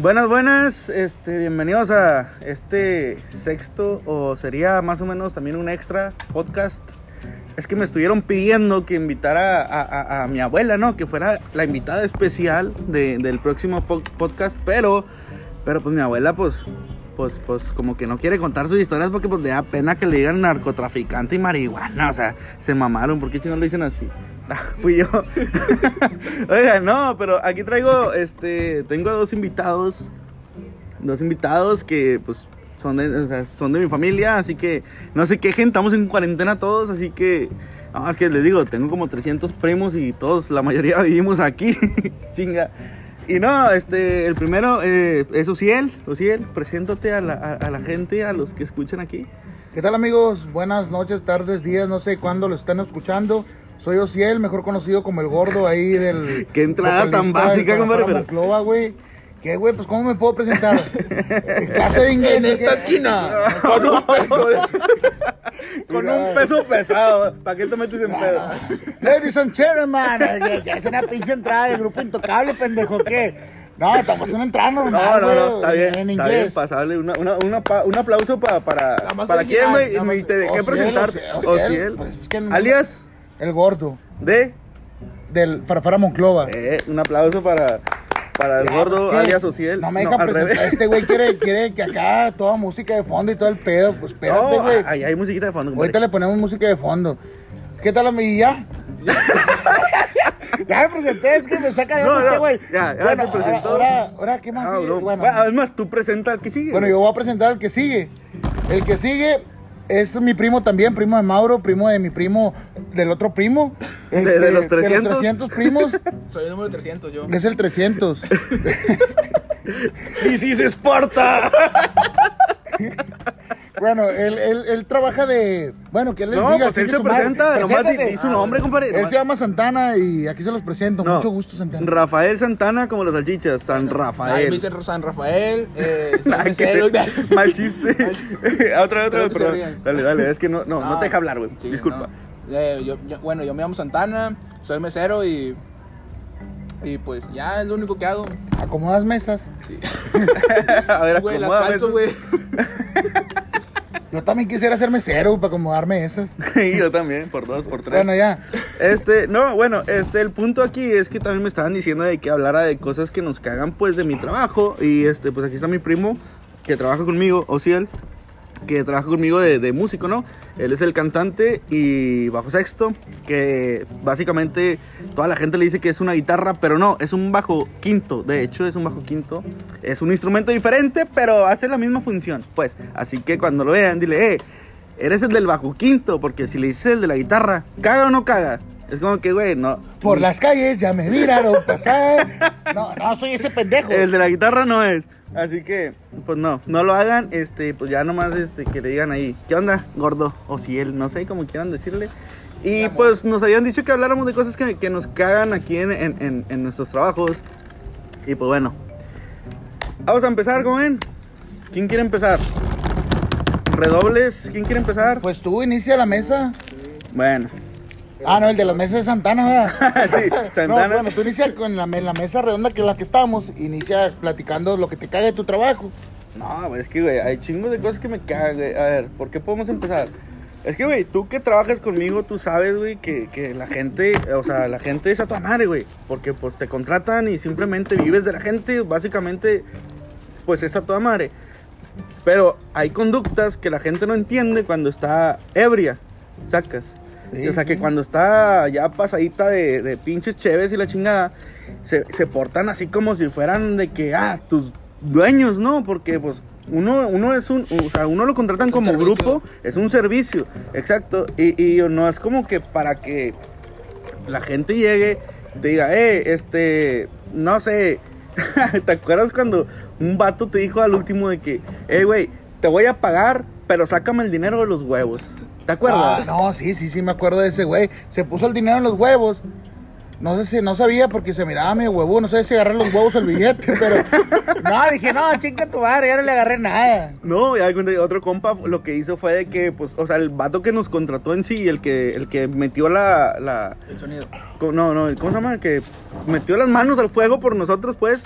Buenas, buenas, este, bienvenidos a este sexto o sería más o menos también un extra podcast. Es que me estuvieron pidiendo que invitara a, mi abuela, ¿no? Que fuera la invitada especial de- del próximo po- podcast, pero, pero pues mi abuela pues, pues, pues como que no quiere contar sus historias porque pues le da pena que le digan narcotraficante y marihuana, o sea, se mamaron, ¿por qué chingón le dicen así? Fui yo. Oiga, no, pero aquí traigo, este, tengo dos invitados, dos invitados que, pues, son de, son de mi familia, así que no se quejen, estamos en cuarentena todos, así que, no, es que les digo, tengo como 300 primos y todos, la mayoría vivimos aquí, chinga. Y no, este, el primero eh, es Ociel, Ociel, preséntate a la, a- a la gente, a los que escuchan aquí. ¿Qué tal amigos? Buenas noches, tardes, días, no sé cuándo lo están escuchando. Soy Ociel, mejor conocido como el gordo ahí del... Qué entrada tan básica, compadre, pero- Monclova, güey. ¿Qué, güey? Pues, ¿cómo me puedo presentar? Eh, Clase de inglés. En esta ¿qué? esquina, con un peso de- Con un peso pesado, ¿para qué te metes en pedo? Ladies and gentlemen, ya, ya es una pinche entrada del grupo intocable, pendejo, ¿qué? No, estamos en una entrada No, normal, no, güey, no, está bien, en está bien, inglés. pasable. Una, una, una pa- un aplauso pa- para, más para quién, güey. más- te dejé Ociel, presentar. Ociel, pues, es que no- Alias El gordo, de. del Farfara Monclova. Eh, un aplauso para, para el Ya, gordo pues, ¿qué? alias Ociel. No me deja al presentar. Este güey quiere, quiere que acá toda música de fondo y todo el pedo. Pues espérate, No, güey. ahí hay musiquita de fondo, compadre. Ahorita le ponemos música de fondo. ¿Qué tal, amigo? ¿Ya? ya me presenté, es que me saca de No, no, este güey. ya, ya Bueno, se presentó. Ahora, ahora, ¿qué más Ah, sigue? no. Bueno, además, tú presenta al que sigue. bueno, yo voy a presentar al que sigue. El que sigue es mi primo también, primo de Mauro, primo de mi primo, del otro primo. Este, de los De 300. los 300 primos, Soy el número 300 yo. es el 300. ¡Y si se Esparta! Bueno, él, él, él trabaja de. Bueno, que él les No, diga. pues él se presenta, nomás di, di su nombre, compadre. Él nomás. se llama Santana y aquí se los presento. No, Mucho gusto, Santana. Rafael Santana como las salchichas. San Ay, me Rafael. dicen San Rafael, eh, soy mesero. Mal chiste. otra, otra, Creo que se perdón. Dale, dale, es que no, no, no, te deja hablar, güey. sí, Disculpa. no. Eh, yo- yo- bueno, yo me llamo Santana, soy mesero y. Y pues ya es lo único que hago. Acomodas mesas. A ver, Güey, las calzo, eso. güey. Yo también quisiera ser mesero para acomodarme esas. Sí, yo también, por dos, por tres. Bueno, ya. Este, no, bueno, este, el punto aquí es que también me estaban diciendo de que hablara de cosas que nos cagan, pues, de mi trabajo. Y, este, pues, aquí está mi primo, que trabaja conmigo, Ociel, que trabaja conmigo de, de músico, ¿no? Él es el cantante y bajo sexto, que básicamente toda la gente le dice que es una guitarra, pero no, es un bajo quinto, de hecho, es un bajo quinto. Es un instrumento diferente, pero hace la misma función, pues. Así que cuando lo vean, dile, eh, eres el del bajo quinto, porque si le dices el de la guitarra, ¿caga o no caga? Es como que, güey, no. Por las calles ya me miraron pasar. No, no, soy ese pendejo. El de la guitarra no es. Así que, pues no, no lo hagan, este, pues ya nomás este, que le digan ahí, ¿qué onda, gordo? O si él, no sé, como quieran decirle. Y pues nos habían dicho que habláramos de cosas que, que nos cagan aquí en, en- en- nuestros trabajos. Y pues bueno. Vamos a empezar, ¿cómo ven? ¿Quién quiere empezar? Redobles, ¿quién quiere empezar? Pues tú inicia la mesa. Bueno. Ah, no, el de la mesa de Santana, ¿verdad? sí, No, Santana. bueno, tú inicia con la, la mesa redonda que es la que estamos. Inicia platicando lo que te caga de tu trabajo. No, es que, güey, hay chingos de cosas que me cagan, güey. A ver, ¿por qué podemos empezar? Es que, güey, tú que trabajas conmigo, tú sabes, güey, que, que la gente, o sea, la gente es a tu madre, güey. Porque, pues, te contratan y simplemente vives de la gente, básicamente, pues, es a toda madre. Pero hay conductas que la gente no entiende cuando está ebria, sacas. Sí, o sea, que sí. cuando está ya pasadita de, de pinches cheves y la chingada, se, se portan así como si fueran de que, ah, tus dueños, ¿no? Porque, pues, uno, uno es un, o sea, uno lo contratan un como servicio. grupo, es un servicio, exacto. Y, y no es como que para que la gente llegue, te diga, eh, este, no sé, ¿te acuerdas cuando un vato te dijo al último de que, eh, güey, te voy a pagar, pero sácame el dinero de los huevos? ¿Te acuerdas? Ah, no, sí, sí, sí, me acuerdo de ese güey. Se puso el dinero en los huevos. No sé si, no sabía porque se miraba medio huevo, no sé si agarré los huevos el billete, pero. No, dije, no, chinga tu madre, ya no le agarré nada. No, ya otro compa lo que hizo fue de que, pues, o sea, el vato que nos contrató en sí, el que, el que metió la, la, El sonido. no, no, ¿cómo se llama? El que metió las manos al fuego por nosotros, pues,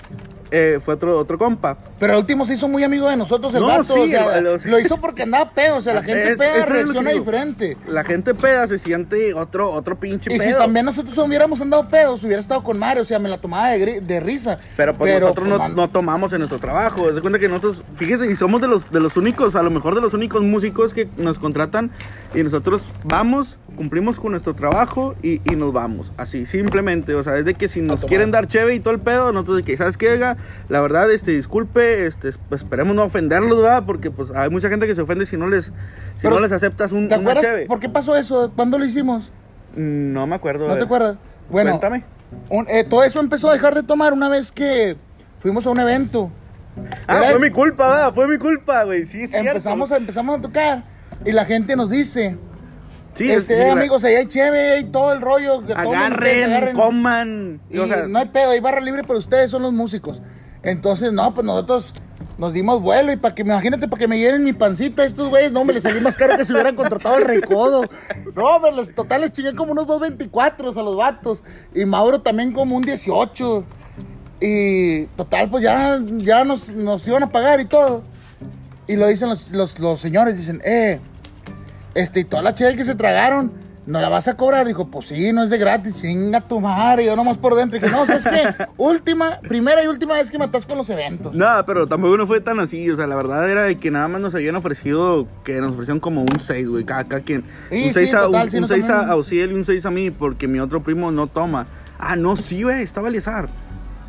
eh, fue otro, otro compa. Pero al último se hizo muy amigo de nosotros el No, vato. sí, o sea, el- o sea- lo hizo porque andaba pedo. O sea, la gente Es- peda reacciona diferente. La gente peda se siente otro, otro pinche Y si pedo. también nosotros hubiéramos andado pedos, hubiera estado con Mario, o sea, me la tomaba de, risa. Pero pues nosotros pues, no, man, no tomamos en nuestro trabajo. De cuenta que nosotros, fíjate, y somos de los, de los únicos, a lo mejor de los únicos músicos que nos contratan y nosotros vamos, cumplimos con nuestro trabajo y, y nos vamos. Así, simplemente. O sea, es de que si nos quieren dar cheve y todo el pedo, nosotros de que, ¿sabes qué? La verdad, este, disculpe, este, pues, esperemos no ofenderlos, ¿verdad? Porque pues hay mucha gente que se ofende si no les, si Pero, no les aceptas un, ¿Te una cheve. por qué pasó eso? ¿Cuándo lo hicimos? No me acuerdo. ¿No te acuerdas? Bueno, Cuéntame. un- eh, todo eso empezó a dejar de tomar una vez que fuimos a un evento. Ah, Era- fue mi culpa, ¿verdad? Fue mi culpa, güey. Sí, es cierto. empezamos, a, empezamos a tocar y la gente nos dice, Sí, es- este, amigos, ahí hay chévere y todo el rollo. que ustedes agarren, coman. Y o sea, no hay pedo, hay barra libre, pero ustedes son los músicos. Entonces, no, pues nosotros nos dimos vuelo y para que, imagínate, para que me llenen mi pancita estos güeyes, no, me les salí más caro que si hubieran contratado el recodo. No, me les, total les chingué como unos 2.24 a los vatos. Y Mauro también como un 18. Y total, pues ya, ya nos, nos iban a pagar y todo. Y lo dicen los, los, los señores, dicen, eh, este, y toda la chela que se tragaron, ¿no la vas a cobrar? Dijo, pues sí, no es de gratis, chinga tu madre. Y yo nomás por dentro dije, no, ¿sabes qué? última, primera y última vez que me atasco en los eventos. No, pero tampoco no fue tan así. O sea, la verdad era de que nada más nos habían ofrecido, que nos ofrecieron como un 6, güey, cada, cada quien. Sí, un 6 sí, a, total, un, sí, un no seis a, a Ociel y un 6 a mí, porque mi otro primo no toma. Ah, no, sí, güey, estaba Eliazar.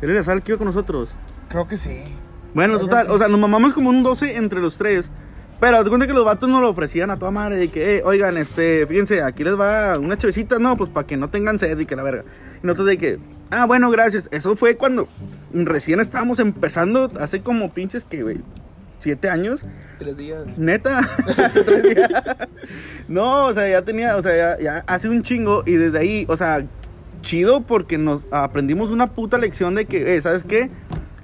Era el que iba con nosotros. Creo que sí. Bueno, Creo total, sí. o sea, nos mamamos como un 12 entre los tres. Pero te cuenta que los vatos nos lo ofrecían a toda madre. De que, eh, oigan, este, fíjense, aquí les va una chavecita, no, pues para que no tengan sed y que la verga. Y nosotros de que, ah, bueno, gracias. Eso fue cuando recién estábamos empezando, hace como pinches que, güey, siete años. Tres días. Neta, hace tres días. No, o sea, ya tenía, o sea, ya, ya hace un chingo y desde ahí, o sea, chido porque nos aprendimos una puta lección de que, eh, ¿sabes qué?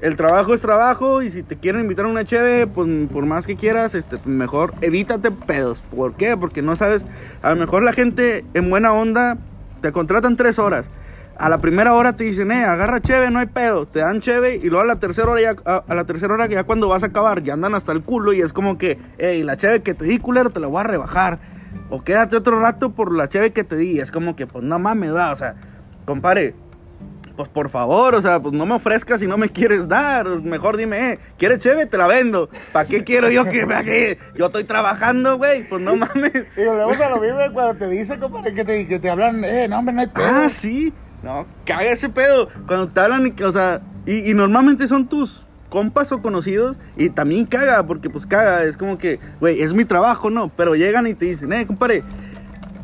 El trabajo es trabajo y si te quieren invitar a una cheve, pues por más que quieras, este, mejor evítate pedos. ¿Por qué? Porque no sabes, a lo mejor la gente en buena onda te contratan tres horas. A la primera hora te dicen, eh, agarra cheve, no hay pedo. Te dan cheve y luego a la tercera hora ya, a, la tercera hora ya cuando vas a acabar, ya andan hasta el culo y es como que, hey, la cheve que te di, culero, te la voy a rebajar. O quédate otro rato por la cheve que te di. Es como que, pues no mames, da, o sea, compare. Pues por favor, o sea, pues no me ofrezcas si no me quieres dar. Mejor dime, eh, ¿quieres cheve? Te la vendo. ¿Para qué quiero yo que, para qué? Yo estoy trabajando, güey. Pues no mames. Y volvemos a lo mismo cuando te dicen, compadre, que te, que te hablan, eh, no, hombre, no hay pedo. Ah, sí. No, caga ese pedo. Cuando te hablan, y que, o sea, y, y normalmente son tus compas o conocidos y también caga, porque pues caga, es como que, güey, es mi trabajo, ¿no? Pero llegan y te dicen, eh, compadre,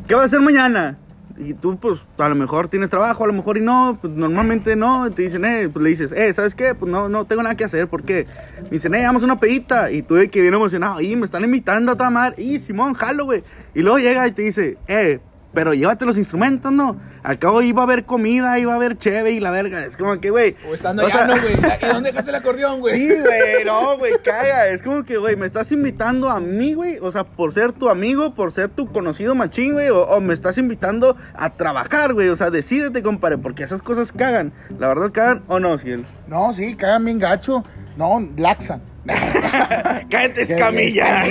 ¿qué va a hacer mañana? Y tú, pues, a lo mejor tienes trabajo, a lo mejor y no, pues normalmente no. Y te dicen, eh, pues le dices, eh, ¿sabes qué? Pues no, no tengo nada que hacer, ¿por qué? Me dicen, eh, vamos a una pedita. Y tú de que bien emocionado, y me están invitando a otra. Y Simón, jalo, güey. Y luego llega y te dice, eh, pero llévate los instrumentos, ¿no? Al cabo iba a haber comida, iba a haber cheve y la verga. Es como que, güey. O estando o allá, sea, no, güey. ¿Y dónde dejaste el acordeón, güey? Sí, güey, no, güey, caga. Es como que, güey, me estás invitando a mí, güey. O sea, por ser tu amigo, por ser tu conocido machín, güey. O, o me estás invitando a trabajar, güey. O sea, decídete, compadre, porque esas cosas cagan. La verdad, cagan o no, Ciel. No, sí, cagan bien gacho. No, laxan. Cállate, escamilla.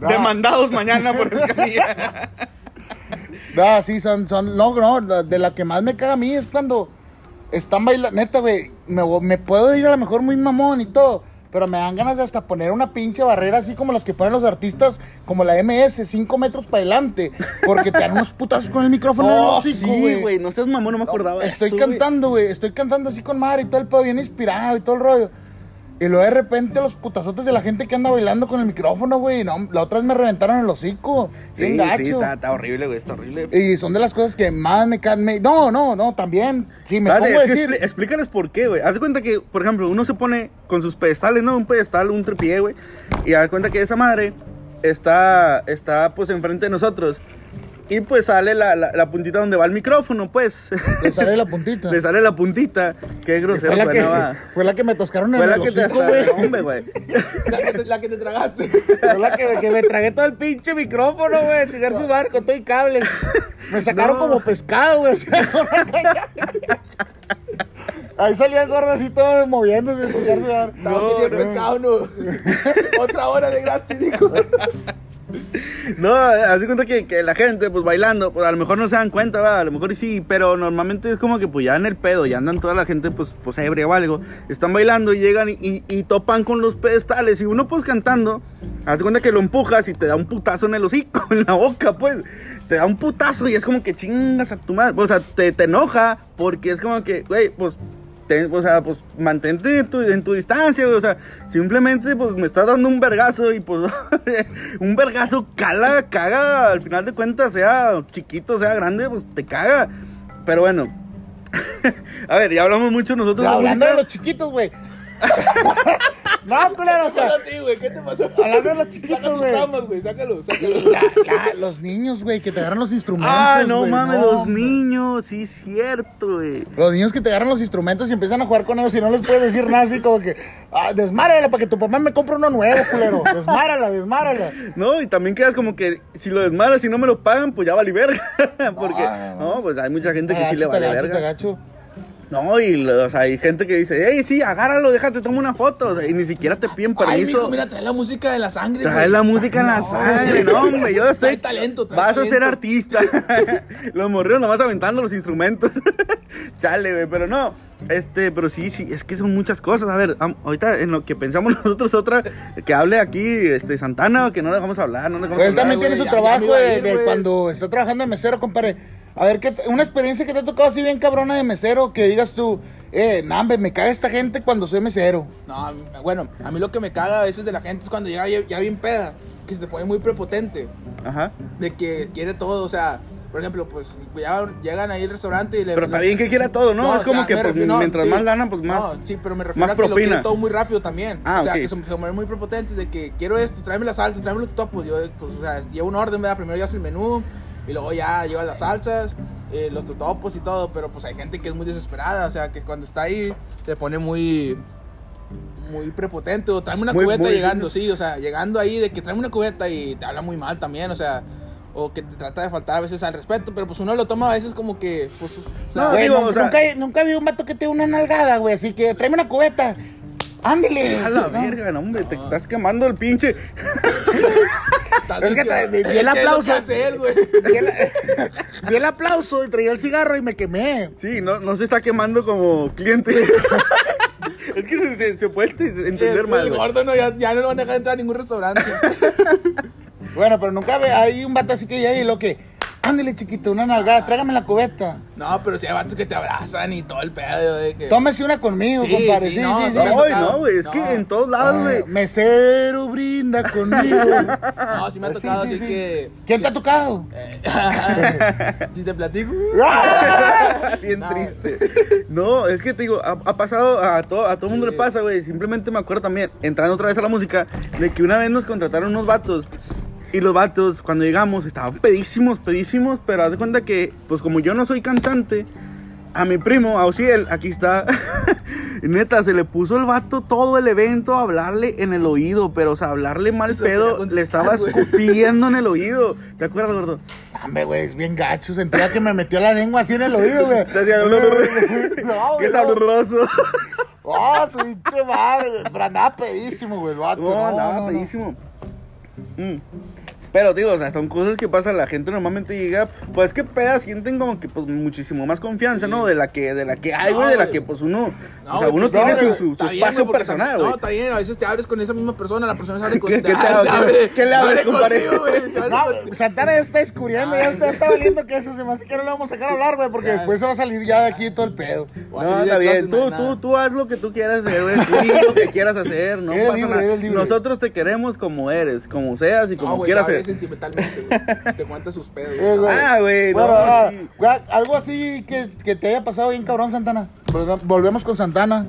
No. Demandados mañana por escamilla. No, sí, son, son, no, no, de la que más me caga a mí es cuando están bailando, neta, güey, me, puedo ir a lo mejor muy mamón y todo, pero me dan ganas de hasta poner una pinche barrera así como las que ponen los artistas, como la MS, 5 metros para adelante, porque te dan unos putazos con el micrófono en el Oh, hocico, sí, güey. No seas mamón, no me acordaba de Estoy eso, cantando, güey. Estoy cantando así con madre y todo el pedo bien inspirado y todo el rollo. Y luego de repente los putazotes de la gente que anda bailando con el micrófono, güey. No, la otra vez me reventaron el hocico. Sí, gacho. sí, está, está horrible, güey, está horrible. Y son de las cosas que más me caen. me- No, no, no, también. Sí, me Espérate, pongo a decir. explícales por qué, güey. Haz de cuenta que, por ejemplo, uno se pone con sus pedestales, ¿no? Un pedestal, un tripié, güey. Y haz de cuenta que esa madre está, está pues, enfrente de nosotros. Y pues sale la, la, la puntita donde va el micrófono, pues. Le sale la puntita. Le sale la puntita. Qué grosero fue, la que, fue la que me toscaron en Fue la el que te hombre, güey. La que te, la que te tragaste. Fue la que, que me tragué todo el pinche micrófono, güey. Chingar su barco, todo y cables. Me sacaron No. como pescado, güey. Ahí salía el gordo así todo moviéndose. No, no, pescado, no. Otra hora de gratis, dijo. No, así cuenta que, que la gente, pues bailando, pues a lo mejor no se dan cuenta, va, a lo mejor sí, pero normalmente es como que pues ya en el pedo, ya andan toda la gente, pues, pues ebria o algo, están bailando y llegan y, y- topan con los pedestales y uno pues cantando, haz cuenta que lo empujas y te da un putazo en el hocico, en la boca, pues, te da un putazo y es como que chingas a tu madre, o sea, te, te enoja porque es como que, güey, pues o sea, pues mantente en tu, en tu distancia, güey, o sea, simplemente pues me estás dando un vergazo y pues un vergazo cala, caga, al final de cuentas, sea chiquito, sea grande, pues te caga. Pero bueno, a ver, ya hablamos mucho nosotros Ya, hablando de los chiquitos, güey. no, culero, o ¿Qué te sea, pasó a ti, güey? ¿Qué te pasó? Hablando de los chiquitos, güey. Sácalo, sácalo. la- la- los niños, güey, que te agarran los instrumentos. Ah, no güey, mames, no, los güey. niños, sí es cierto, güey. Los niños que te agarran los instrumentos y empiezan a jugar con ellos y no les puedes decir nada así como que, ah, desmárala para que tu papá me compre uno nuevo, culero. Desmárala, desmárala. No, y también quedas como que si lo desmaras y no me lo pagan, pues ya vale verga. Porque, no, no. no, pues hay mucha gente que sí le vale verga. agacho. No, y o sea, hay gente que dice, hey, sí, agárralo, déjate, toma una foto. O sea, y ni siquiera te piden Ay, permiso. mijo, mira, trae la música de la sangre, Trae güey. la música en la sangre, no, hombre, yo sé. Trae talento, trae Vas a ser artista. los morridos nomás aventando los instrumentos. Chale, güey, pero no. Este, pero sí, sí, es que son muchas cosas. A ver, am- ahorita en lo que pensamos nosotros, otra que hable aquí, este, Santana, que no le dejamos hablar, no le dejamos Pues él también tiene su trabajo de, ir, de cuando está trabajando de mesero, compadre. A ver, ¿qué, una experiencia que te ha tocado así bien cabrona de mesero, que digas tú, eh, nambe, me caga esta gente cuando soy mesero. No, bueno, a mí lo que me caga a veces de la gente es cuando llega ya, ya bien peda, que se te pone muy prepotente, Ajá. de que quiere todo, o sea, por ejemplo, pues ya llegan ahí al restaurante y le... Pero está bien que quiera todo, ¿no? No, es o como sea, que me pues, refiero- no, mientras sí. más ganan, pues más. No, sí, pero me refiero más a que lo propina. quiere todo muy rápido también. Ah, o sea, ok. que se, se ponen muy prepotentes de que quiero esto, tráeme las salsas, tráeme los topos. Yo, pues, o sea, llevo un orden, ¿verdad? Primero ya hace el menú y luego ya lleva las salsas, eh, los totopos y todo. Pero pues hay gente que es muy desesperada, o sea, que cuando está ahí se pone muy muy prepotente o tráeme una Muy- cubeta muy- llegando, sí, o sea, llegando ahí de que tráeme una cubeta y te habla muy mal también, o sea, o que te trata de faltar a veces al respeto, pero pues uno lo toma a veces como que, pues, o sea, No, Güey, digo, nun- o sea- nunca, nunca ha habido un vato que te una nalgada, güey, así que tráeme una cubeta. Ándele. A la No. verga, no, hombre, te estás quemando el pinche. Es que te- di- di el aplauso. hace él, güey. Di el, di el aplauso y traía el cigarro y me quemé. Sí, no, no se está quemando como cliente. es que se, se- se puede entender el, mal, el gordo no, ya, ya no lo van a dejar entrar a ningún restaurante. Bueno, pero nunca ve, hay un vato así que llega y lo que, ándele chiquito, una nalgada, trágame la cubeta. No, pero si hay vatos que te abrazan y todo el pedo de que... Tómese una conmigo, Sí, compadre. sí, Sí, no, sí, sí, sí. Ay, tocado. no, güey, es No. que en todos lados, güey. Ah, mesero brinda conmigo. No, sí me ha Sí, tocado, sí, así sí. que... ¿Quién te ha tocado? Eh, si te platico... Bien No. triste. No, es que te digo, ha, ha pasado, a todo, a todo mundo Sí. le pasa, güey. Simplemente me acuerdo también, entrando otra vez a la música, de que una vez nos contrataron unos vatos. Y los vatos, cuando llegamos, estaban pedísimos, pedísimos, pero haz de cuenta que, pues como yo no soy cantante, a mi primo, a Ociel, aquí está, neta, se le puso el vato todo el evento a hablarle en el oído, pero, o sea, hablarle mal pedo, le estaba escupiendo en el oído. ¿Te acuerdas, gordo? Hombre, güey, es bien gacho. Sentía que me metió la lengua así en el oído, güey. No, Qué sabroso. Oh, su pinche madre. Pero andaba pedísimo, güey, el vato. No, no. pedísimo. Mm. Pero digo, o sea, son cosas que pasan, la gente normalmente llega, pues que pedas sienten como que pues muchísimo más confianza, ¿no? De la que, de la que hay, No, güey, de la que pues uno, No, o sea, uno pues, tiene su, su- su bien, espacio personal, güey. No, está bien, a veces te abres con esa misma persona, la persona se abre con ¿Qué- qué te Ah, abre- qué le abres, abre compadre? No. Santana ya está descubriendo, ya está, está valiendo que eso se me hace que no le vamos a sacar a hablar, güey, porque después se va a salir ya de aquí todo el pedo. No, está bien, tú, tú, tú haz lo que tú quieras hacer, güey, tú lo que quieras hacer, no pasa nada. Nosotros te queremos como eres, como seas y como quieras se sentimentalmente, güey. Te cuenta sus pedos. Eh, güey. Ah, güey, Bueno, no, ah, sí. güey, algo así que, que te haya pasado bien cabrón, Santana. Volve- Volvemos con Santana.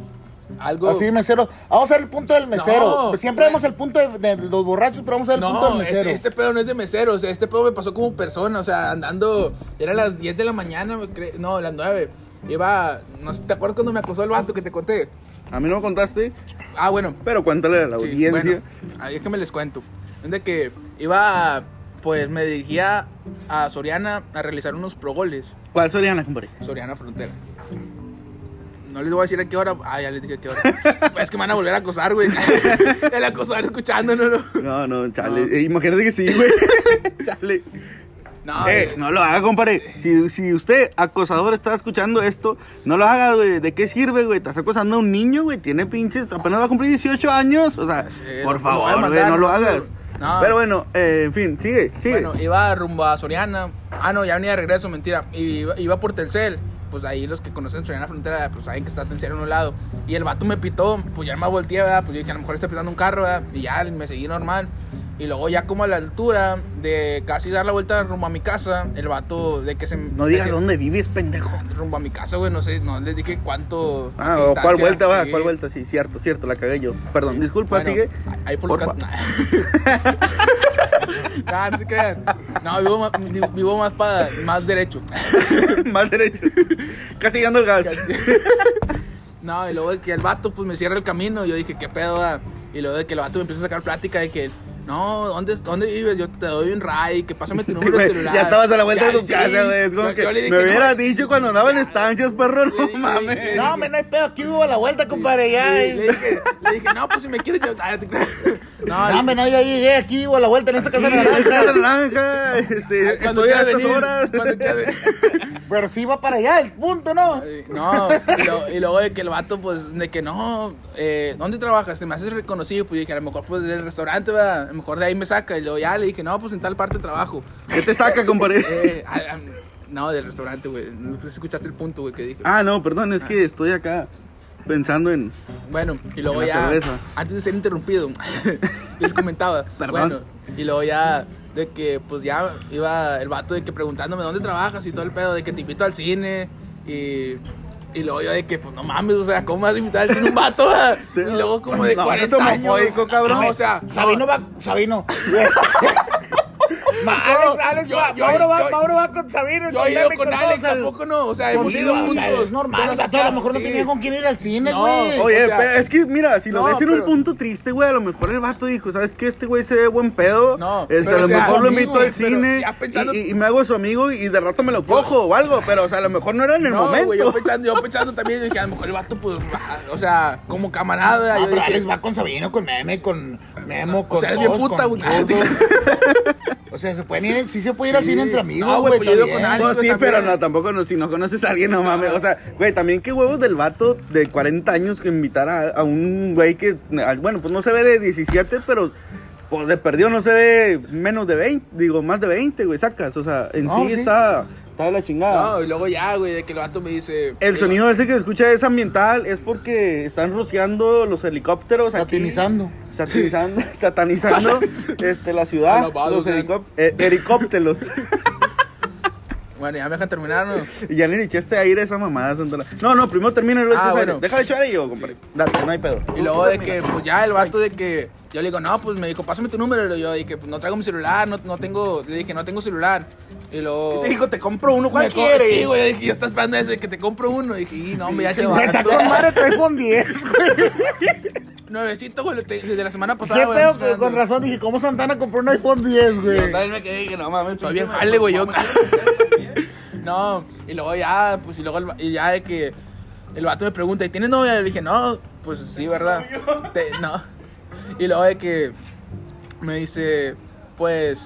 Algo... Así, mesero. Vamos a ver el punto del mesero. No, Siempre güey. vemos el punto de, de los borrachos, pero vamos a ver el punto del No, mesero. este, este pedo no es de mesero, o sea, este pedo me pasó como persona, o sea, andando, era las 10 de la mañana, cre- no, las 9, iba, no sé, ¿te acuerdas cuando me acosó el vato que te conté? A mí no me contaste, Ah, bueno, pero cuéntale a la sí, audiencia. bueno, ahí es que me les cuento, de que iba, pues me dirigía a Soriana a realizar unos progoles, ¿Cuál Soriana, compadre? Soriana Frontera. no les voy a decir a qué hora. Ah, ya les dije a qué hora. Pues es que me van a volver a acosar, güey. El acosador escuchándolo. No, no, chale. Eh, imagínate que sí, güey. chale. No, eh, güey. no lo haga, compadre. Si, si usted, acosador, está escuchando esto, no lo haga, güey. ¿De qué sirve, güey? Estás acosando a un niño, güey. Tiene pinches, apenas va a cumplir 18 años. O sea, Sí, por a favor, güey, no lo no, hagas. No. Pero bueno, eh, en fin, sigue, sigue. Bueno, iba rumbo a Soriana. Ah, no, ya venía de regreso, mentira. Iba, iba por Telcel. Pues ahí los que conocen Soriana Frontera, pues saben que está Telcel en un lado. Y el vato me pitó, pues ya me volteé, ¿verdad? Pues yo dije, a lo mejor está pitando un carro, ¿verdad? Y ya me seguí normal. Y luego ya como a la altura de casi dar la vuelta rumbo a mi casa, el vato de que se... no digas dónde vives, pendejo. Rumbo a mi casa, güey, no sé, no les dije cuánto... Ah, o cuál vuelta va, cuál vuelta, sí, cierto, cierto, la cagué yo. Perdón, disculpa, Bueno, sigue. Ahí por los Nah, no se crean. No, vivo más, vivo más, para, más derecho. Más derecho. Casi llegando el gas. No, y luego de que el vato pues me cierra el camino, yo dije, ¿qué pedo? va?" Y luego de que el vato me empieza a sacar plática de que, no, ¿dónde, dónde vives? Yo te doy un ray, que pásame tu número de celular. ya estabas a la vuelta Ya, de tu sí. casa, güey. Es como Yo- que yo le dije, me no, hubieras dicho cuando andaba en estancias, perro, no dije, mames. No, me no hay pedo, aquí vivo a la vuelta, compadre, ya. Le, le dije, le dije, no, pues si me quieres te creo. No, No, hombre, no, ya llegué, aquí vivo a la vuelta en esa casa Sí, es casa naranja. naranja, este, cuando estoy a estas venir. horas. Pero sí va para allá, el punto, ¿no? No, y, lo- y luego de que el vato, pues, de que no, eh, ¿dónde trabajas? Se me hace reconocido, pues yo dije, a lo mejor pues del restaurante, ¿verdad? Mejor de ahí me saca. Y luego ya le dije, no, pues en tal parte trabajo. ¿Qué te saca, compadre? Eh, a- a- no, del restaurante, güey. No escuchaste el punto, güey, que dije. Ah, no, perdón, es que estoy acá pensando en... Bueno, y luego ya, cerveza. antes de ser interrumpido, les comentaba. Bueno, y luego ya, de que pues ya iba el vato de que preguntándome dónde trabajas y todo el pedo, de que te invito al cine y. Y luego yo de que, pues no mames, o sea, ¿cómo vas a invitar al cine un vato? ah? Y luego como de No, 40 eres años. cabrón. No, o sea, Sabino va, Sabino. Alex, Alex, yo- va, yo- Mauro, va, yo- Mauro va con Sabino. Yo he ido Meme, con Alex, ¿a al- poco no? O sea, hemos ido o sea, juntos. Es normal, o sea, tú a lo mejor no sí. tenías con quién ir al cine, No, güey. Oye, o sea- es que mira, si lo No, ves en un punto triste, güey, a lo mejor el vato dijo, ¿sabes qué? Este güey se ve buen pedo. No, este, pero a lo o sea, mejor lo invito al cine pensando- y, me hago su amigo y de rato me lo cojo o algo, pero o sea, a lo mejor no era en el No, momento. güey, yo pensando, yo pensando también, dije, a lo mejor el vato, pues, va, o sea, como camarada, No, pero Alex va con Sabino, con Meme, con Memo, con sea, eres bien puta, güey. O sea, se pueden ir, sí se puede ir al cine entre amigos, No, güey, pues yo también. Pues sí, también. pero no, tampoco, no, si no conoces a alguien, no mames. O sea, güey, también qué huevos del vato de 40 años que invitar a, a un güey que, bueno, pues no se ve de 17, pero pues de perdió no se ve menos de 20, digo, más de 20, güey, sacas. O sea, en No, sí, sí. está, está de la chingada. no, y luego ya, güey, de que el vato me dice... El eh, sonido ese que se escucha es ambiental, es porque están rociando los helicópteros. aquí. Satinizando. Satinizando, satanizando este, la ciudad. Los helicóp- eh, helicópteros. Bueno, ya me dejan terminar, ¿no? y ya le echaste aire a esa mamada, Santana. No, no, primero termina luego Ah, echas aire. bueno. Déjale echar aire yo, compadre. Dale, no hay pedo. Y luego de que, pues ya el vato de que, yo le digo, no, pues me dijo, pásame tu número. Y yo dije, pues no traigo mi celular, no, no tengo, le dije, no tengo celular. Y luego... Te digo, te compro uno, ¿cuál quieres? Sí, güey, dije, yo estaba esperando eso, de que te compro uno. Y dije, y no, hombre, ya se va. Está con madre tu iPhone 10, güey. Nuevecito, güey, desde la semana ¿Qué pasada, pedo? ando esperando. Con razón dije, ¿cómo Santana compró un iPhone 10, güey? Yo también me quedé que no mames. Pinche jale, güey, yo. No, y luego ya, pues, y luego el y ya de que el vato me pregunta, ¿y tienes novia? Le dije, no, pues sí, ¿verdad? Te- no. Y luego de que me dice, pues,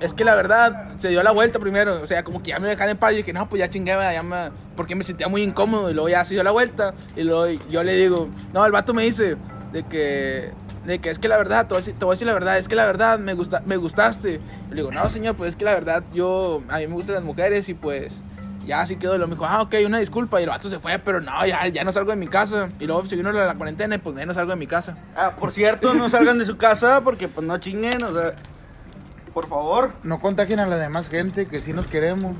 es que la verdad, se dio la vuelta primero, o sea, como que ya me dejaron en paz, y dije, no, pues ya chingué, ya me, porque me sentía muy incómodo, y luego ya se dio la vuelta, y luego yo le digo, no, el vato me dice, de que, de que es que la verdad, te voy, a decir, te voy a decir la verdad, es que la verdad me, gusta, me gustaste. Le digo, no, señor, pues es que la verdad yo, a mí me gustan las mujeres y pues ya así quedó. Y luego me dijo, ah, ok, una disculpa. Y el vato se fue, pero no, ya, ya no salgo de mi casa. Y luego se vino la, la cuarentena y pues ya no salgo de mi casa. Ah, por cierto, no salgan de su casa porque pues no chinguen, o sea, por favor. No contagien a la demás gente, que sí nos queremos.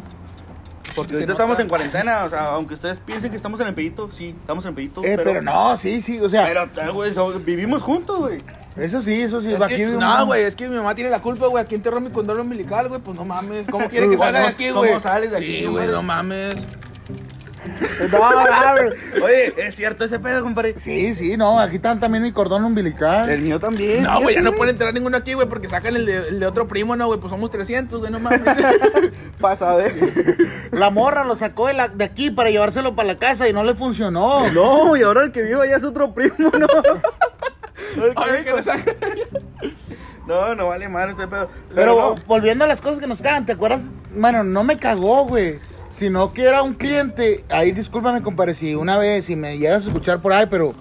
Porque ahorita estamos en cuarentena, o sea, aunque ustedes piensen que estamos en el pedito, sí, estamos en el pedito. Eh, pero, no, sí, sí, o sea, Pero, eh, güey, so- vivimos juntos, güey. eso sí, eso sí. Es aquí que- vivimos- no, güey, es que mi mamá tiene la culpa, güey. Aquí enterró mi condón umbilical, güey. Pues no mames. ¿Cómo quiere que salga de ¿cómo- aquí, cómo güey? sales de aquí, Sí, güey? güey, no mames. No, mames. Oye, es cierto ese pedo, compadre. Sí, sí, no, aquí están también mi cordón umbilical. El mío también. No, güey, ya no puede entrar ninguno aquí, güey, porque sacan el de, el de otro primo, no, güey, pues somos 300, güey, no mames. Pasa, ver. La morra lo sacó de, la- de aquí para llevárselo para la casa y no le funcionó. No, y ahora el que vive allá es otro primo, ¿no? El que le sacan. No, no vale madre este pedo. Pero no. volviendo a las cosas que nos cagan, ¿te acuerdas? Bueno, no me cagó, güey. Sino que era un cliente. Ahí discúlpame, compadre, si una vez, si me llegas a escuchar por ahí, pero.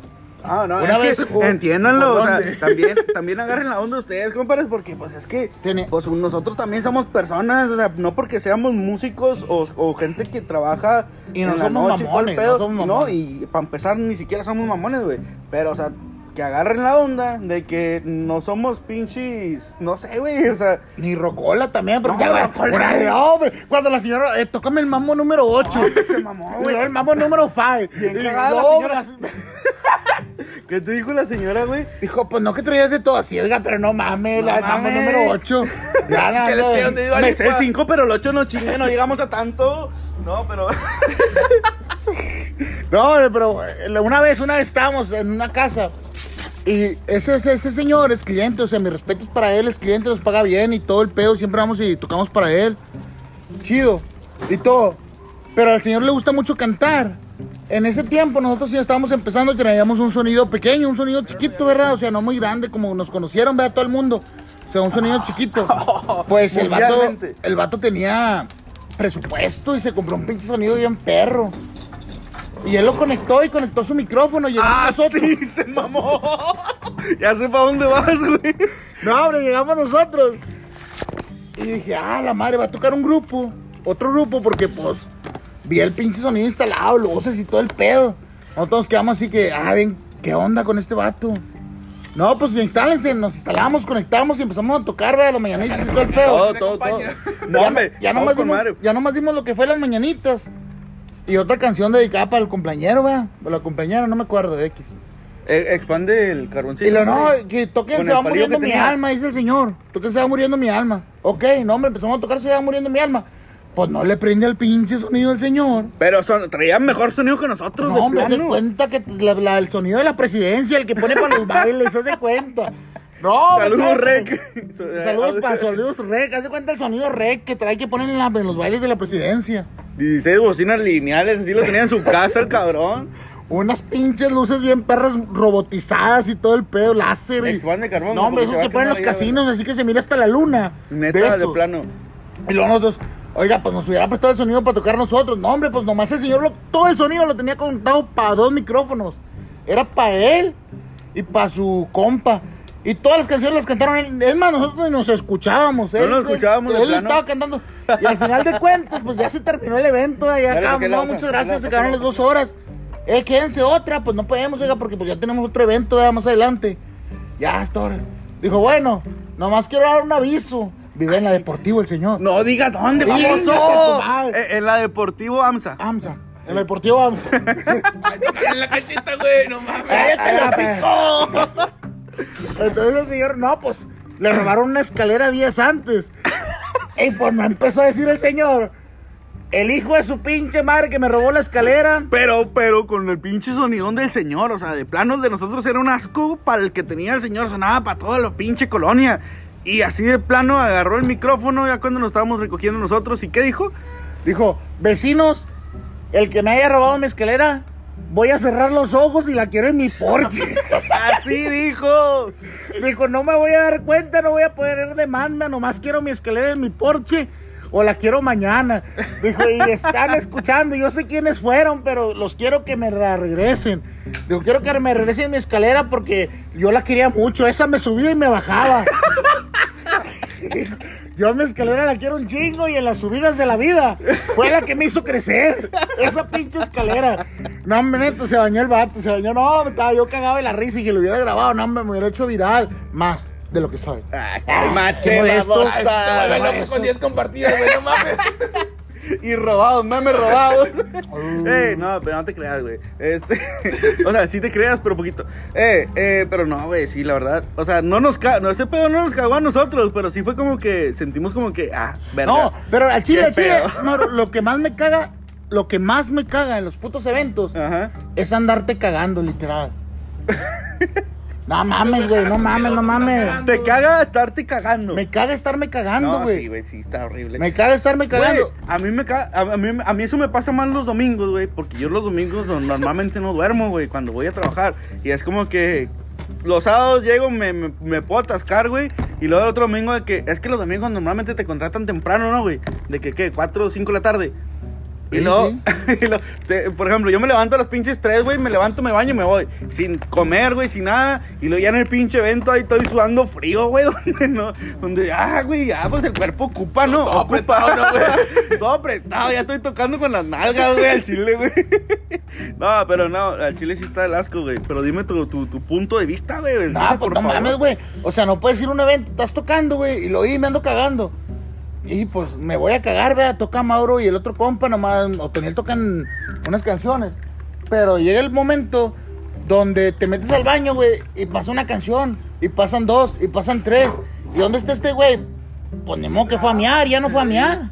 Ah, no, Una es vez, que entiéndanlo, ¿por o sea, también, también agarren la onda ustedes, compadres, porque pues es que Tiene- pues nosotros también somos personas, o sea, no porque seamos músicos o, o gente que trabaja Y no en la noche y todo el mamones, no pedo, somos no, mamones. y para empezar ni siquiera somos mamones, güey, pero o sea, que agarren la onda de que no somos pinches, no sé, güey, o sea, Ni Rocola también, porque No, ya, güey, Rocola. de hombre. Cuando la señora, eh, tócame el mambo número 8. se mamó, Y güey. el mambo número 5. Bien cagada la señora. ¿Qué te dijo la señora, güey? Dijo, pues no que traías de todo así, oiga, pero no mames, No la mambo número 8. Ya, nada, de Me sé el licuar. 5, pero el 8 no chingue, no llegamos a tanto. No, pero. No, pero eh, una vez, una vez estábamos en una casa y ese, ese, ese señor es cliente, o sea, mi respeto es para él, es cliente, nos paga bien y todo el pedo, siempre vamos y tocamos para él. Chido y todo. Pero al señor le gusta mucho cantar. En ese tiempo nosotros ya estábamos empezando, traíamos un sonido pequeño, un sonido chiquito, ¿verdad? O sea, no muy grande como nos conocieron, ¿verdad? Todo el mundo. O sea, un sonido chiquito. Pues el vato, el vato tenía presupuesto y se compró un pinche sonido bien perro. Y él lo conectó y conectó su micrófono y ¡Ah, nosotros. sí! ¡Se mamó! Ya sé para dónde vas, güey. No, hombre, llegamos nosotros. Y dije, ah, la madre, va a tocar un grupo. Otro grupo, porque pues vi el pinche sonido instalado, luces y todo el pedo. Nosotros quedamos así que, ah, ven, ¿qué onda con este vato? No, pues instálense, nos instalamos, conectamos y empezamos a tocar, ¿verdad? Las mañanitas y todo el pedo. Todo, todo, todo. acompaña. No, ya, hombre. ya, nomás dimos, madre. ya nomás dimos lo que fue las mañanitas. Y otra canción dedicada para el compañero, ¿verdad? Para la compañera, no me acuerdo, de X. Eh, expande el carboncito. Y lo no, que toquen, se va muriendo mi alma, dice el señor. Toquen, se va muriendo mi alma. Ok, no, hombre, empezamos a tocar, se va muriendo mi alma. Pues no le prende el pinche sonido el señor. Pero son, traían mejor sonido que nosotros, No, hombre, plano. cuenta que la- la- el sonido de la presidencia, el que pone para los bailes, haz de cuenta. No, Saludos, Rec. Saludos para saludos rec, haz de cuenta el sonido rec que trae que ponen en, la- en los bailes de la presidencia. 16 bocinas lineales, así lo tenía en su casa el cabrón. Unas pinches luces bien perras robotizadas y todo el pedo, láser. Y... Expande carbón, No, hombre, esos que ponen los casinos, así que se mira hasta la luna. Neta, de, esos. plano. Y luego nosotros, oiga, pues nos hubiera prestado el sonido para tocar nosotros. No, hombre, pues nomás el señor, lo- todo el sonido lo tenía conectado para dos micrófonos. Era para él y para su compa. Y todas las canciones las cantaron él. Es más, nosotros nos escuchábamos. No él, nos escuchábamos Él, plano. estaba cantando. Y al final de cuentas, pues ya se terminó el evento. Ya acabamos. la No, muchas la gracias. Se quedaron las la dos horas. Eh, quédense otra. Pues no podemos, oiga, porque pues ya tenemos otro evento ya más adelante. Ya, hasta ahora. Dijo, bueno, nomás quiero dar un aviso. Vive en la Deportivo el señor. No digas dónde, vamos. Eh, En la Deportivo AMSA. AMSA. En la Deportivo AMSA. En la cacheta, güey, no mames. Cállate, Entonces el señor, no, pues le robaron una escalera días antes. Y pues me empezó a decir el señor, el hijo de su pinche madre que me robó la escalera. Pero, pero con el pinche sonidón del señor, o sea, de plano de nosotros era un asco para el que tenía el señor, sonaba para toda la pinche colonia. Y así de plano agarró el micrófono ya cuando nos estábamos recogiendo nosotros. ¿Y qué dijo? Dijo, vecinos, el que me haya robado mi escalera, voy a cerrar los ojos y la quiero en mi porche. Así dijo. Dijo, no me voy a dar cuenta, no voy a poder demanda, nomás quiero mi escalera en mi porche o la quiero mañana. Dijo, y están escuchando, yo sé quiénes fueron, pero los quiero que me la regresen. Digo, quiero que me regresen mi escalera porque yo la quería mucho, esa me subía y me bajaba. Yo mi escalera la quiero un chingo y en las subidas de la vida fue la que me hizo crecer. Esa pinche escalera. No, hombre, se bañó el vato, se bañó. No, estaba yo cagado de la risa y que lo hubiera grabado. No, hombre, me hubiera hecho viral. Más de lo que soy. Modesto. Ay, se babosa. vuelve loco con 10 compartidas, güey, no mames. Y robados, memes robados. eh, no, pero no te creas, güey. Este, o sea, sí te creas, pero poquito. Eh, eh, pero no, güey, sí, la verdad. O sea, no nos ca no, ese pedo no nos cagó a nosotros, pero sí fue como que sentimos como que, ah, verga. No, pero al chile, al chile, no, lo que más me caga lo que más me caga en los putos eventos Ajá. es andarte cagando, literal. no mames, güey, no mames, no mames. Te caga estarte cagando. Me caga estarme cagando, no, güey. sí, güey, sí, está horrible. me caga estarme cagando. A mí me ca- a, mí, a mí eso me pasa más los domingos, güey, porque yo los domingos no- normalmente no duermo, güey, cuando voy a trabajar. Y es como que los sábados llego, me, me, me puedo atascar, güey, y luego el otro domingo de que, es que los domingos normalmente te contratan temprano, ¿no, güey? De que, ¿qué? ¿Cuatro o cinco de la tarde? Y Sí, luego, sí. y luego, te- por ejemplo, yo me levanto a las pinches 3, güey, me levanto, me baño y me voy. Sin comer, güey, sin nada. Y luego ya en el pinche evento ahí estoy sudando frío, güey. Donde, no, donde, ah, güey, ya, pues el cuerpo ocupa, ¿no? Todo ocupa. apretado, ¿no, güey? Todo apretado, ya estoy tocando con las nalgas, güey, al chile, güey. No, pero no, al chile sí está el asco, güey. Pero dime tu, tu, tu punto de vista, güey. No, pues no mames, güey. O sea, no puedes ir a un evento, estás tocando, güey, y lo oí, me ando cagando. Y pues me voy a cagar, vea, toca Mauro y el otro compa nomás, o Toniel tocan unas canciones. Pero llega el momento donde te metes al baño, güey, y pasa una canción, y pasan dos, y pasan tres. ¿Y dónde está este güey? Pues ni modo que fue a miar, ya no fue a miar.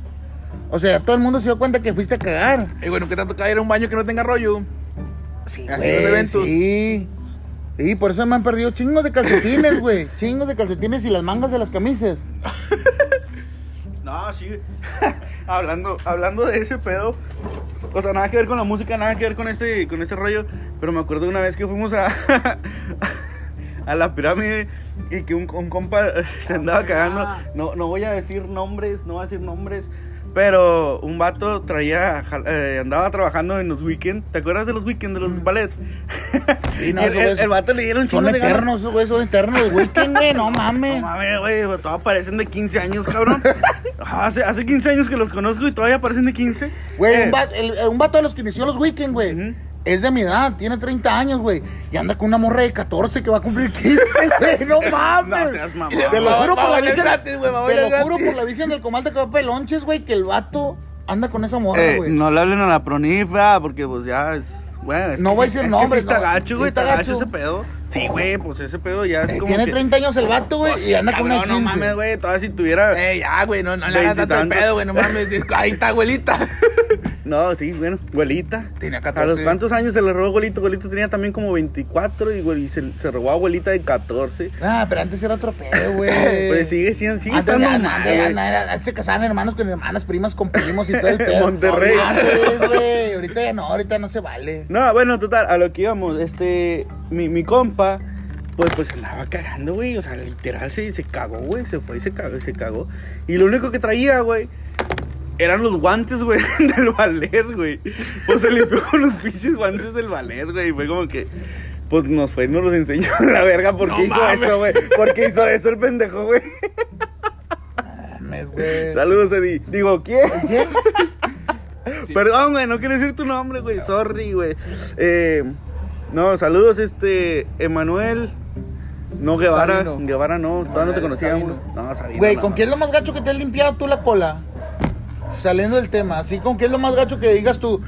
O sea, todo el mundo se dio cuenta que fuiste a cagar. Nunca te ha tocado ir a un baño que no tenga rollo. Sí, Así güey, los eventos. Sí. Sí, por eso me han perdido chingos de calcetines, güey. chingos de calcetines y las mangas de las camisas. No, sí. hablando, hablando de ese pedo. O sea, nada que ver con la música, nada que ver con este, con este rollo. Pero me acuerdo una vez que fuimos a, a la pirámide y que un, un compa se andaba cagando. No, no voy a decir nombres, no voy a decir nombres. Pero un vato traía, eh, andaba trabajando en los weekends. ¿Te acuerdas de los weekends, de los ballets? Sí, no, el, el- el vato le dieron Son eternos, güey, son eternos. El weekend, güey, no mames. No mames, güey, todos parecen de 15 años, cabrón. Ah, hace, hace 15 años que los conozco y todavía parecen de 15. Güey, Eh, un, vato, el- un vato de los que inició los weekend, güey. Es de mi edad, tiene 30 años, güey. Y anda con una morra de 14 que va a cumplir 15, güey. No mames. No seas mamón. Te lo juro por la Virgen. gratis, güey, Te lo juro por la Virgen del comal de que va a pelonches, güey, que el vato anda con esa morra, eh, güey. no le hablen a la pronifa porque pues ya es. Bueno, es No que voy a decir nombres, sí está no. gacho, güey. Está Está gacho ese pedo. Sí, güey, pues ese pedo ya es Eh, como. tiene que- 30 años el vato, güey, Pues y anda con una cabrón, 15. No mames, güey, todavía si tuviera. Eh, ya, güey, no, no le hagas tanto el pedo, güey, no mames. Es, ahí está, abuelita. No, sí, bueno, abuelita. Tenía ¿A 14. los cuántos años se le robó abuelito? Abuelito tenía también como 24 y, güey, se, se robó a abuelita de 14. Ah, pero antes era otro pedo, güey. Pues sigue, sigue, sigue Antes, estando mal, antes, se casaban hermanos con hermanas, primas con primos y todo el pedo. Monterrey. Güey. Ahorita ya no, ahorita no se vale. No, bueno, total, a lo que íbamos, este, mi, mi compa, pues, pues andaba cagando, güey, o sea, literal se, se cagó, güey, se fue y se cagó, se cagó. Y lo único que traía, güey, eran los guantes, güey, del ballet, güey. Pues se limpió con los pinches guantes del ballet, güey, y fue como que, pues nos fue y nos los enseñó la verga, ¿por qué No hizo mames. eso, güey? ¿Por qué hizo eso el pendejo, güey? Mames, güey. Saludos, Eddie. Digo, ¿quién? ¿Quién? Sí. Perdón, güey, no quiero decir tu nombre, güey. Sorry, güey. Eh, no, saludos, este, Emanuel. No, Guevara. Sabino. Guevara no, todavía no te conocíamos. No, Sabino. Güey, no. ¿con qué es lo más gacho que te has limpiado tú la cola? Saliendo del tema, así con qué es lo más gacho que digas tú.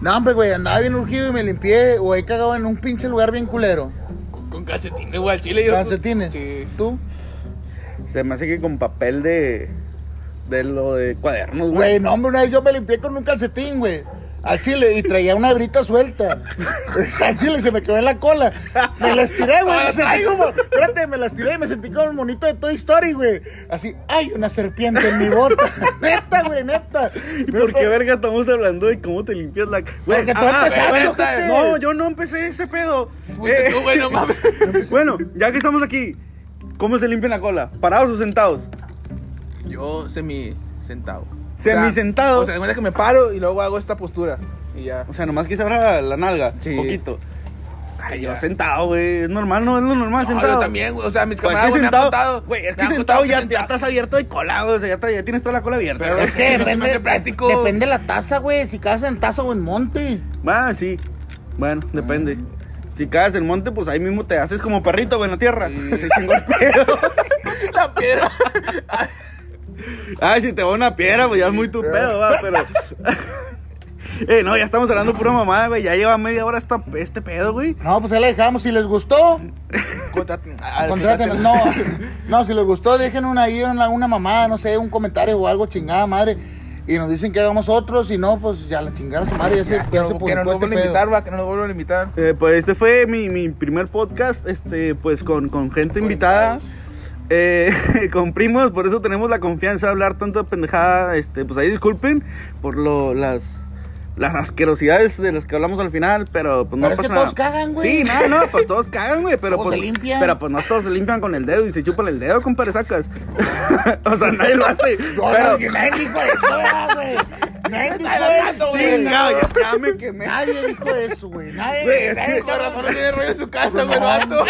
No, hombre, güey, andaba bien urgido y me limpié o he cagado en un pinche lugar bien culero. Con, con calcetines, güey, al chile yo. ¿Calcetines? Sí. ¿Tú? Se me hace que con papel de. de lo de cuadernos, Güey, güey. no, hombre, una vez yo me limpié con un calcetín, güey. Al chile, y traía una brita suelta. Al chile se me quedó en la cola. Me la estiré, güey. Me sentí como. Espérate, me la estiré y me sentí como el monito de Toy Story, güey. Así, ¡ay, una serpiente en mi bota! neta, güey, neta. ¿Y por qué verga estamos hablando de cómo te limpias la Porque Güey, tú ah, empezaste, bueno. No, yo no empecé ese pedo. Eh, tú, güey, no mames. bueno, ya que estamos aquí, ¿cómo se limpian la cola? ¿Parados o sentados? Yo semi sentado. Semisentado. O sea, de cuenta que me paro y luego hago esta postura. Y ya. O sea, nomás que se abra la nalga, Sí. un poquito. Ay, yo sentado, güey. Es normal, ¿no? Es lo normal, No, sentado. yo también, güey. O sea, mis Pues es camaradas que me han sentado, contado. güey, es que han sentado contado ya, ya estás abierto de cola, güey. O sea, ya, ya tienes toda la cola abierta. Pero. Es que depende, práctico. depende de la taza, güey. Si cagas en taza o en monte. Ah, sí. Bueno, depende. Si caes en monte, pues ahí mismo te haces como perrito, güey, en la tierra. Sí. Se chingó el pedo. La piedra. Ay, si te va una piedra, pues ya es muy tu pedo, va, pero. eh, no, ya estamos hablando pura mamada, güey. Ya lleva media hora esta, este pedo, güey. No, pues ahí la dejamos. Si les gustó, Contraten- ah, contrátenos. contraten- No, no, si les gustó, dejen una ahí, una, una mamada, no sé, un comentario o algo, chingada madre. Y nos dicen que hagamos otros, y no, pues ya la chingada su madre, ya se, Ya, ya que, se no, que nos este vuelvan a invitar, va, que nos vuelvan a invitar. Eh, pues este fue mi, mi primer podcast, este, pues con, con gente invitada. invitados. Eh, con primos, por eso tenemos la confianza de hablar tanta pendejada. Este, pues ahí disculpen por lo, las, las asquerosidades de las que hablamos al final, pero pues no Pero es que pasa nada. todos cagan, güey. Sí, no, no, pues todos cagan, güey, pero Todos pues, se limpian. pero pues no todos se limpian con el dedo y se chupan el dedo, compadre, sacas. o sea, nadie lo hace. No, pero, no, nadie dijo eso, ¿verdad, güey. Nadie dijo eso, güey. Ya, ya me quemé. Nadie dijo eso, güey. Nadie, Güey, es nadie que- razón no tiene rollo en su casa, No, güey, vato.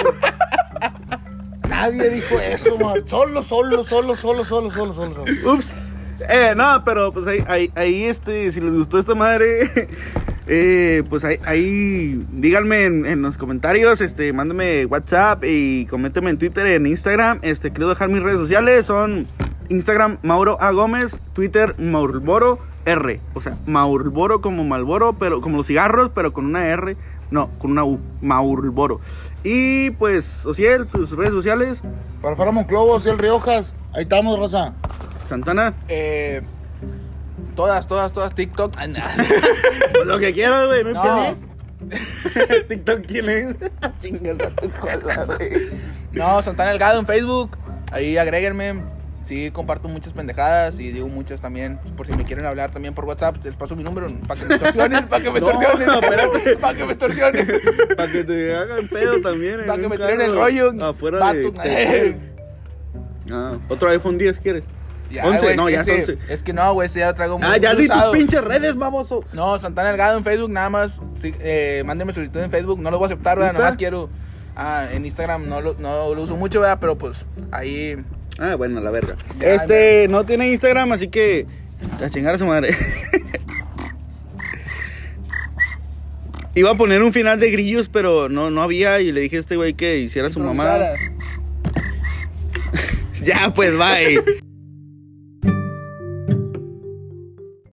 Nadie dijo eso, man. Solo, solo, solo, solo, solo, solo, solo, solo. Ups. Eh, no, pero pues ahí, ahí, ahí, este, si les gustó esta madre, eh, pues ahí, ahí díganme en, en los comentarios, este, mándenme WhatsApp y coméntenme en Twitter, en Instagram, este, quiero dejar mis redes sociales, son Instagram Mauro A Gómez, Twitter Maurboro R, o sea, Maurboro como Malboro, pero como los cigarros, pero con una R, no, con una U, Maurboro. Y pues, Ociel, tus redes sociales, Para fuera Monclovos y el Riojas. Ahí estamos, Rosa. Santana, Eh, todas, todas, todas, TikTok. Ah, pues lo que quieras, güey, no, No. TikTok, ¿quién es? Chingas a tu cola, güey. No, Santana Delgado en Facebook. Ahí agréguenme. Sí, comparto muchas pendejadas y digo muchas también. Por si me quieren hablar también por WhatsApp, les paso mi número para que me extorsionen, para que me No, extorsionen. espérate. para que me extorsionen. Para que te hagan pedo también. Para que me tiren el rollo. Afuera de. Ah, otro iPhone 10 quieres. Ya, 11, güey, no, ya es este, 11. Es que no, güey, este ya lo traigo muy Ah, ya di tus pinches redes, baboso. No, Santana Delgado en Facebook, nada más. Sí, eh, mándenme solicitud en Facebook, no lo voy a aceptar, ¿verdad? Nada más quiero. Ah, en Instagram no lo, no lo uso mucho, ¿verdad? Pero pues ahí. Ah, bueno, la verga. Ya, este, no tiene Instagram, así que. A chingar a su madre. Iba a poner un final de grillos, pero no, no había. Y le dije a este güey que hiciera su mamá. Ya, pues, bye.